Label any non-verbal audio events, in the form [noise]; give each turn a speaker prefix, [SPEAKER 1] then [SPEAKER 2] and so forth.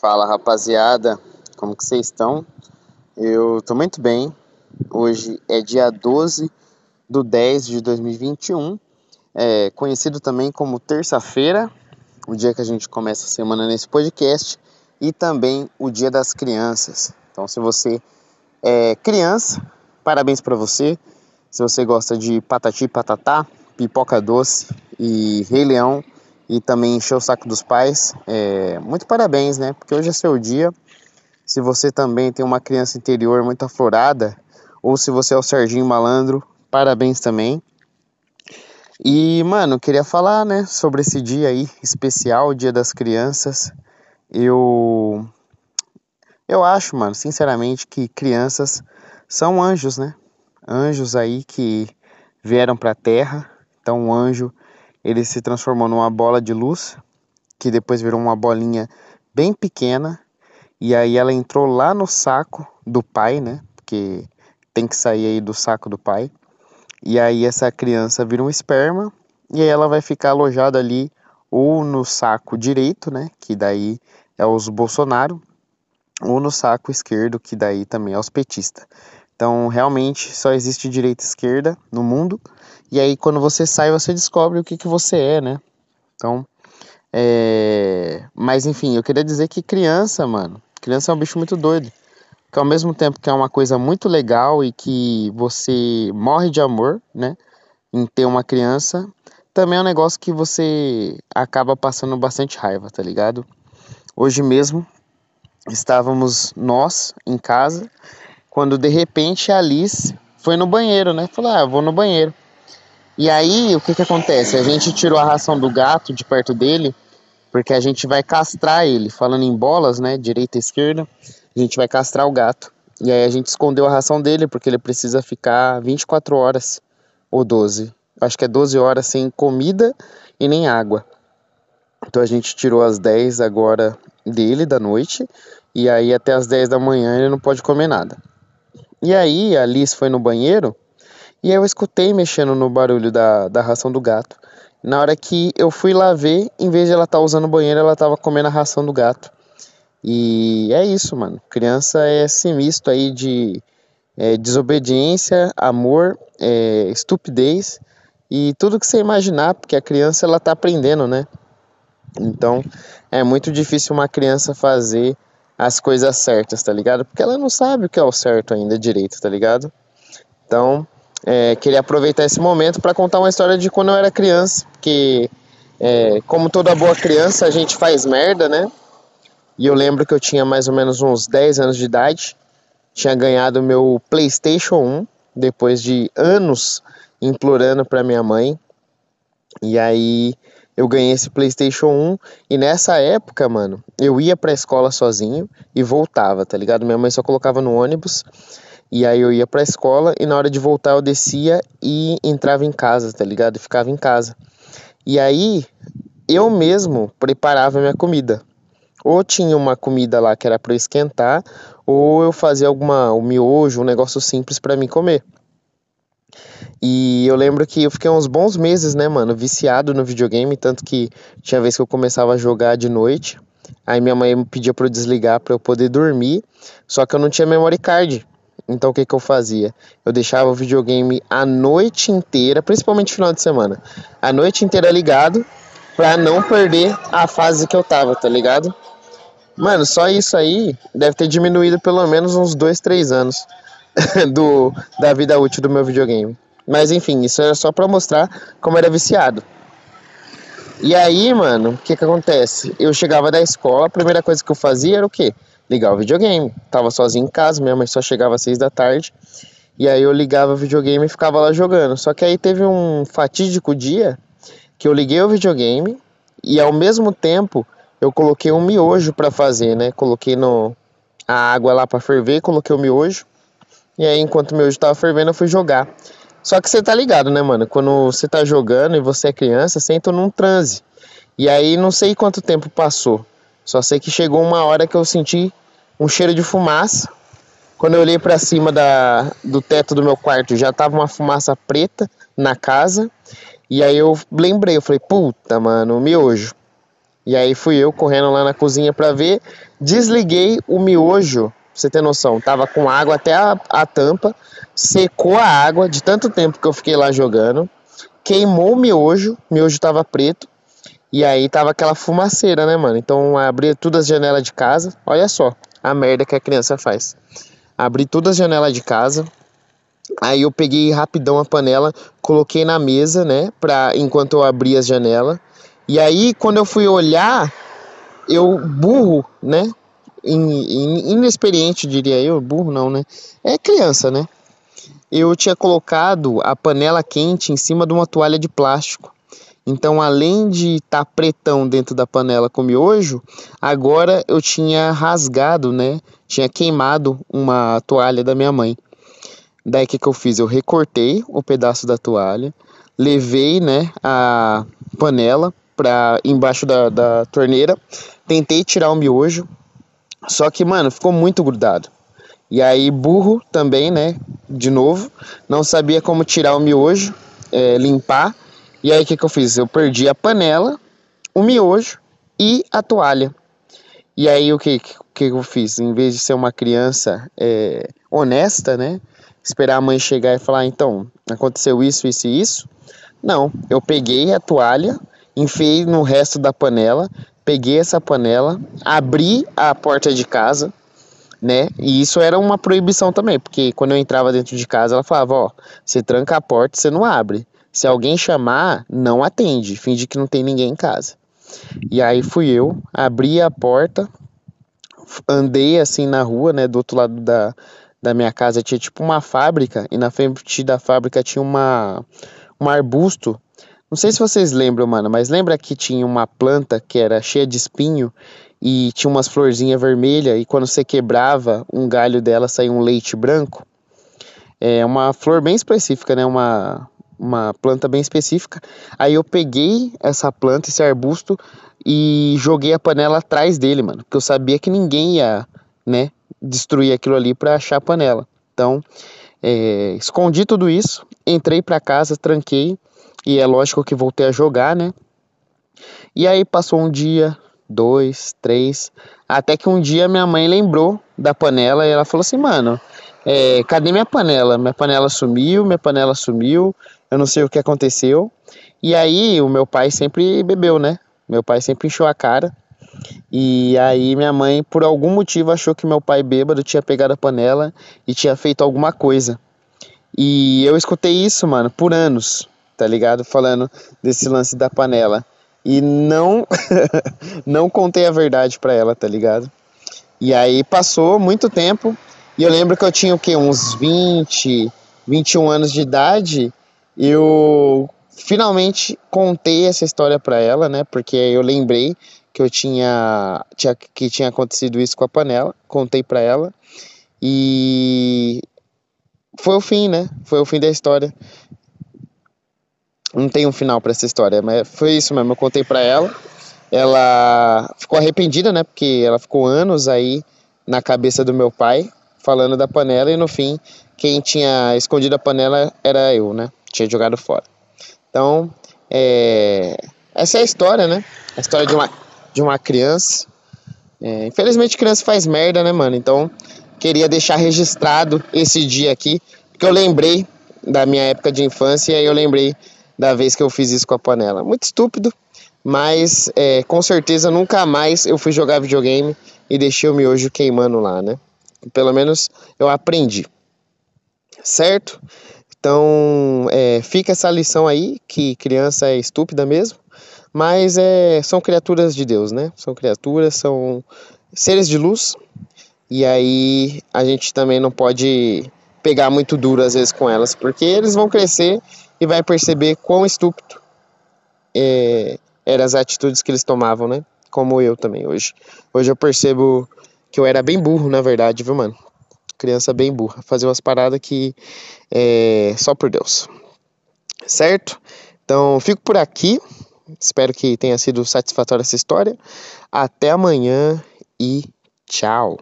[SPEAKER 1] Fala rapaziada, como que vocês estão? Eu tô muito bem. Hoje é dia 12 do 10 de 2021, é conhecido também como terça-feira, o dia que a gente começa a semana nesse podcast, e também o dia das crianças. Então, se você é criança, parabéns para você. Se você gosta de patati patatá, pipoca doce e Rei Leão, e também encher o saco dos pais. É, muito parabéns, né? Porque hoje é seu dia. Se você também tem uma criança interior muito aflorada, ou se você é o Serginho Malandro, parabéns também. E, mano, queria falar, né, sobre esse dia aí especial, Dia das Crianças. Eu eu acho, mano, sinceramente que crianças são anjos, né? Anjos aí que vieram para a terra. Então, um anjo ele se transformou numa bola de luz, que depois virou uma bolinha bem pequena, e aí ela entrou lá no saco do pai, né? Porque tem que sair aí do saco do pai. E aí essa criança vira um esperma e aí ela vai ficar alojada ali ou no saco direito, né, que daí é os Bolsonaro, ou no saco esquerdo, que daí também é os petistas. Então, realmente só existe direita e esquerda no mundo. E aí, quando você sai, você descobre o que, que você é, né? Então, é... Mas, enfim, eu queria dizer que criança, mano, criança é um bicho muito doido. Que ao mesmo tempo que é uma coisa muito legal e que você morre de amor, né? Em ter uma criança, também é um negócio que você acaba passando bastante raiva, tá ligado? Hoje mesmo estávamos nós em casa quando de repente a Alice foi no banheiro, né? Falou, ah, vou no banheiro. E aí, o que que acontece? A gente tirou a ração do gato de perto dele, porque a gente vai castrar ele. Falando em bolas, né? Direita e esquerda, a gente vai castrar o gato. E aí a gente escondeu a ração dele, porque ele precisa ficar 24 horas ou 12. Acho que é 12 horas sem comida e nem água. Então a gente tirou as 10 agora dele da noite. E aí até as 10 da manhã ele não pode comer nada. E aí a Liz foi no banheiro e eu escutei mexendo no barulho da, da ração do gato. Na hora que eu fui lá ver, em vez de ela estar tá usando o banheiro, ela estava comendo a ração do gato. E é isso, mano. Criança é esse misto aí de é, desobediência, amor, é, estupidez e tudo que você imaginar, porque a criança ela tá aprendendo, né? Então é muito difícil uma criança fazer as coisas certas, tá ligado? Porque ela não sabe o que é o certo ainda direito, tá ligado? Então, é, queria aproveitar esse momento para contar uma história de quando eu era criança, que é, como toda boa criança, a gente faz merda, né? E eu lembro que eu tinha mais ou menos uns 10 anos de idade, tinha ganhado meu PlayStation 1 depois de anos implorando para minha mãe. E aí eu ganhei esse PlayStation 1 e nessa época, mano, eu ia pra escola sozinho e voltava, tá ligado? Minha mãe só colocava no ônibus e aí eu ia pra escola e na hora de voltar eu descia e entrava em casa, tá ligado? Ficava em casa. E aí eu mesmo preparava minha comida. Ou tinha uma comida lá que era para esquentar, ou eu fazia alguma um miojo, um negócio simples para mim comer. E eu lembro que eu fiquei uns bons meses, né, mano, viciado no videogame, tanto que tinha vez que eu começava a jogar de noite. Aí minha mãe me pedia para eu desligar para eu poder dormir, só que eu não tinha memory card. Então o que que eu fazia? Eu deixava o videogame a noite inteira, principalmente final de semana, a noite inteira ligado pra não perder a fase que eu tava, tá ligado? Mano, só isso aí deve ter diminuído pelo menos uns 2, 3 anos [laughs] do, da vida útil do meu videogame. Mas enfim, isso era só pra mostrar como era viciado. E aí, mano, o que que acontece? Eu chegava da escola, a primeira coisa que eu fazia era o quê? Ligar o videogame. Tava sozinho em casa, minha mãe só chegava às seis da tarde. E aí eu ligava o videogame e ficava lá jogando. Só que aí teve um fatídico dia que eu liguei o videogame e ao mesmo tempo eu coloquei um miojo para fazer, né? Coloquei no a água lá para ferver, coloquei o miojo. E aí enquanto o miojo tava fervendo, eu fui jogar. Só que você tá ligado, né, mano? Quando você tá jogando e você é criança, você entra num transe. E aí não sei quanto tempo passou. Só sei que chegou uma hora que eu senti um cheiro de fumaça. Quando eu olhei para cima da, do teto do meu quarto, já tava uma fumaça preta na casa. E aí eu lembrei, eu falei, puta, mano, miojo. E aí fui eu correndo lá na cozinha para ver, desliguei o miojo, você ter noção, tava com água até a, a tampa, secou a água de tanto tempo que eu fiquei lá jogando, queimou o miojo, o miojo tava preto, e aí tava aquela fumaceira, né, mano? Então abri todas as janelas de casa, olha só a merda que a criança faz. Abri todas as janelas de casa, aí eu peguei rapidão a panela, coloquei na mesa, né, pra, enquanto eu abria as janelas, e aí, quando eu fui olhar, eu, burro, né? Inexperiente, diria eu, burro não, né? É criança, né? Eu tinha colocado a panela quente em cima de uma toalha de plástico. Então, além de estar tá pretão dentro da panela com miojo, agora eu tinha rasgado, né? Tinha queimado uma toalha da minha mãe. Daí o que, que eu fiz? Eu recortei o pedaço da toalha, levei, né, a panela pra, embaixo da, da torneira. Tentei tirar o miojo, só que, mano, ficou muito grudado. E aí, burro também, né? De novo, não sabia como tirar o miojo, é, limpar. E aí, o que, que eu fiz? Eu perdi a panela, o miojo e a toalha. E aí, o que, que eu fiz? Em vez de ser uma criança é, honesta, né? Esperar a mãe chegar e falar: então, aconteceu isso, isso e isso. Não, eu peguei a toalha, enfiei no resto da panela, peguei essa panela, abri a porta de casa, né? E isso era uma proibição também, porque quando eu entrava dentro de casa, ela falava: Ó, você tranca a porta, você não abre. Se alguém chamar, não atende, finge que não tem ninguém em casa. E aí fui eu, abri a porta, andei assim na rua, né? Do outro lado da, da minha casa tinha tipo uma fábrica, e na frente da fábrica tinha uma, um arbusto não sei se vocês lembram, mano, mas lembra que tinha uma planta que era cheia de espinho e tinha umas florzinhas vermelhas e quando você quebrava um galho dela saía um leite branco? É uma flor bem específica, né? Uma, uma planta bem específica. Aí eu peguei essa planta, esse arbusto e joguei a panela atrás dele, mano, porque eu sabia que ninguém ia, né, destruir aquilo ali para achar a panela. Então, é, escondi tudo isso, entrei para casa, tranquei e é lógico que voltei a jogar, né? E aí passou um dia, dois, três, até que um dia minha mãe lembrou da panela e ela falou assim, mano, é, cadê minha panela? Minha panela sumiu, minha panela sumiu, eu não sei o que aconteceu. E aí o meu pai sempre bebeu, né? Meu pai sempre encheu a cara. E aí minha mãe, por algum motivo, achou que meu pai bêbado tinha pegado a panela e tinha feito alguma coisa. E eu escutei isso, mano, por anos tá ligado? Falando desse lance da panela. E não [laughs] não contei a verdade para ela, tá ligado? E aí passou muito tempo e eu lembro que eu tinha o quê? Uns 20, 21 anos de idade. Eu finalmente contei essa história para ela, né? Porque eu lembrei que eu tinha, tinha que tinha acontecido isso com a panela, contei para ela. E foi o fim, né? Foi o fim da história não tem um final para essa história, mas foi isso mesmo. Eu contei para ela. Ela ficou arrependida, né? Porque ela ficou anos aí na cabeça do meu pai falando da panela e no fim quem tinha escondido a panela era eu, né? Tinha jogado fora. Então, é... essa é a história, né? A história de uma, de uma criança. É... Infelizmente, criança faz merda, né, mano? Então, queria deixar registrado esse dia aqui, porque eu lembrei da minha época de infância e eu lembrei da vez que eu fiz isso com a panela. Muito estúpido, mas é, com certeza nunca mais eu fui jogar videogame e deixei o miojo queimando lá, né? Pelo menos eu aprendi, certo? Então é, fica essa lição aí que criança é estúpida mesmo, mas é, são criaturas de Deus, né? São criaturas, são seres de luz e aí a gente também não pode pegar muito duro às vezes com elas, porque eles vão crescer e vai perceber quão estúpido é, eram as atitudes que eles tomavam, né? Como eu também hoje. Hoje eu percebo que eu era bem burro, na verdade, viu, mano? Criança bem burra. Fazer umas paradas que é só por Deus. Certo? Então, fico por aqui. Espero que tenha sido satisfatória essa história. Até amanhã e tchau.